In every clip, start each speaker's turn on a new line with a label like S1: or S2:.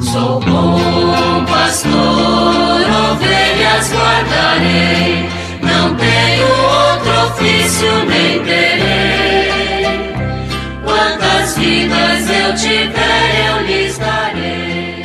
S1: Sou bom pastor, ovelhas guardarei, não tenho outro ofício nem terei. Quantas vidas eu tiver, eu lhes darei.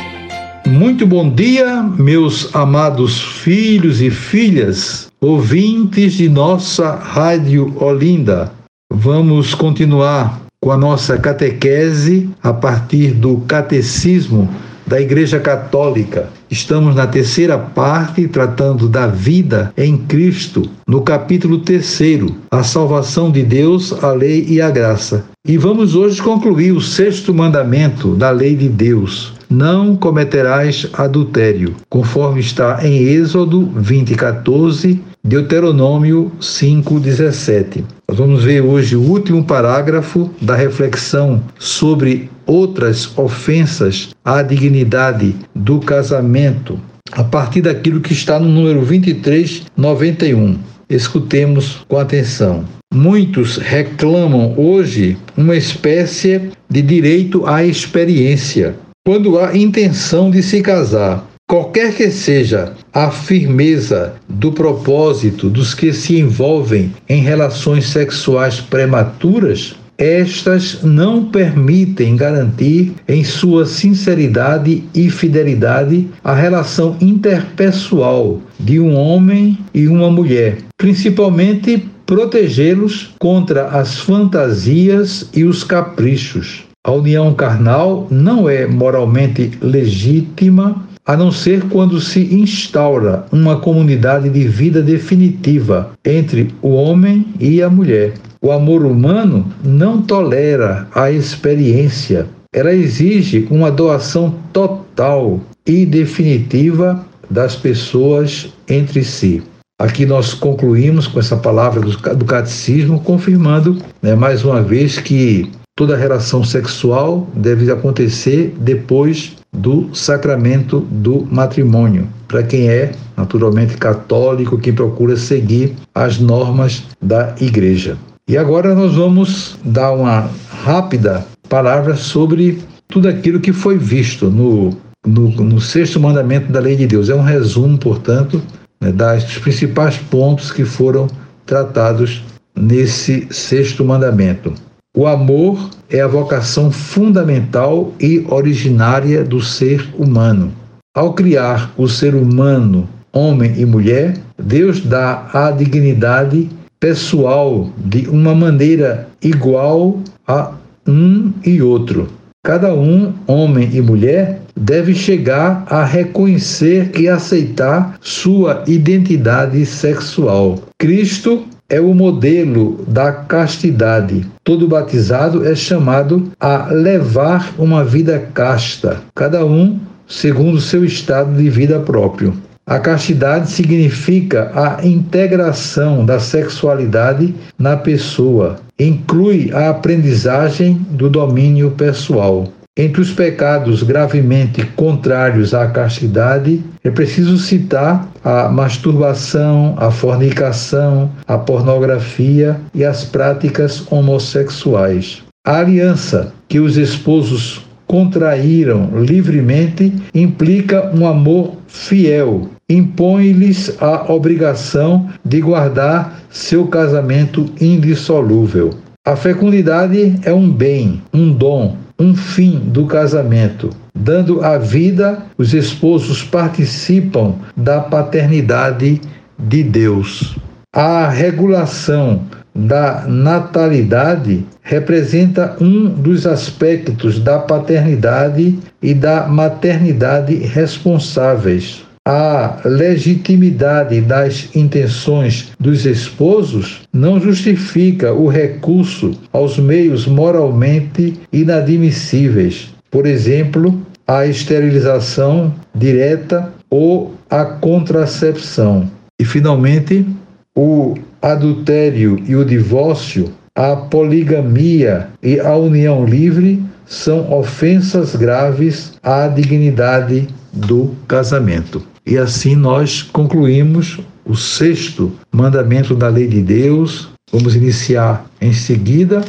S2: Muito bom dia, meus amados filhos e filhas, ouvintes de nossa Rádio Olinda. Vamos continuar com a nossa catequese a partir do Catecismo da Igreja Católica. Estamos na terceira parte, tratando da vida em Cristo, no capítulo terceiro, a salvação de Deus, a lei e a graça. E vamos hoje concluir o sexto mandamento da lei de Deus. Não cometerás adultério, conforme está em Êxodo 20, 14, Deuteronômio 5, 17. Nós vamos ver hoje o último parágrafo da reflexão sobre outras ofensas à dignidade do casamento, a partir daquilo que está no número 2391. Escutemos com atenção. Muitos reclamam hoje uma espécie de direito à experiência. Quando há intenção de se casar, Qualquer que seja a firmeza do propósito dos que se envolvem em relações sexuais prematuras, estas não permitem garantir em sua sinceridade e fidelidade a relação interpessoal de um homem e uma mulher, principalmente protegê-los contra as fantasias e os caprichos. A união carnal não é moralmente legítima a não ser quando se instaura uma comunidade de vida definitiva entre o homem e a mulher. O amor humano não tolera a experiência, ela exige uma doação total e definitiva das pessoas entre si. Aqui nós concluímos com essa palavra do catecismo, confirmando né, mais uma vez que toda relação sexual deve acontecer depois do sacramento do matrimônio, para quem é naturalmente católico, quem procura seguir as normas da igreja. E agora nós vamos dar uma rápida palavra sobre tudo aquilo que foi visto no, no, no sexto mandamento da lei de Deus. É um resumo, portanto, né, dos principais pontos que foram tratados nesse sexto mandamento. O amor é a vocação fundamental e originária do ser humano. Ao criar o ser humano, homem e mulher, Deus dá a dignidade pessoal de uma maneira igual a um e outro. Cada um, homem e mulher, deve chegar a reconhecer e aceitar sua identidade sexual. Cristo é o modelo da castidade. Todo batizado é chamado a levar uma vida casta, cada um segundo seu estado de vida próprio. A castidade significa a integração da sexualidade na pessoa, inclui a aprendizagem do domínio pessoal. Entre os pecados gravemente contrários à castidade, é preciso citar a masturbação, a fornicação, a pornografia e as práticas homossexuais. A aliança que os esposos contraíram livremente implica um amor fiel, impõe-lhes a obrigação de guardar seu casamento indissolúvel. A fecundidade é um bem, um dom, um fim do casamento. Dando a vida, os esposos participam da paternidade de Deus. A regulação da natalidade representa um dos aspectos da paternidade e da maternidade responsáveis. A legitimidade das intenções dos esposos não justifica o recurso aos meios moralmente inadmissíveis, por exemplo, a esterilização direta ou a contracepção. E, finalmente, o adultério e o divórcio, a poligamia e a união livre são ofensas graves à dignidade do casamento. E assim nós concluímos o sexto mandamento da lei de Deus. Vamos iniciar em seguida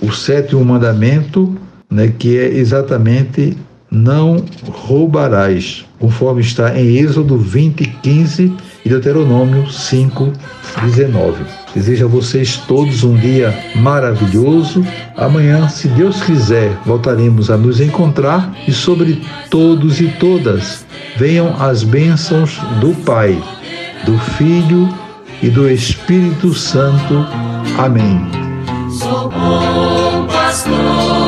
S2: o sétimo mandamento, né, que é exatamente não roubarás, conforme está em Êxodo 20, 15 e Deuteronômio 5, 19. Desejo a vocês todos um dia maravilhoso. Amanhã, se Deus quiser, voltaremos a nos encontrar e sobre todos e todas venham as bênçãos do Pai, do Filho e do Espírito Santo. Amém.
S1: Sou bom pastor,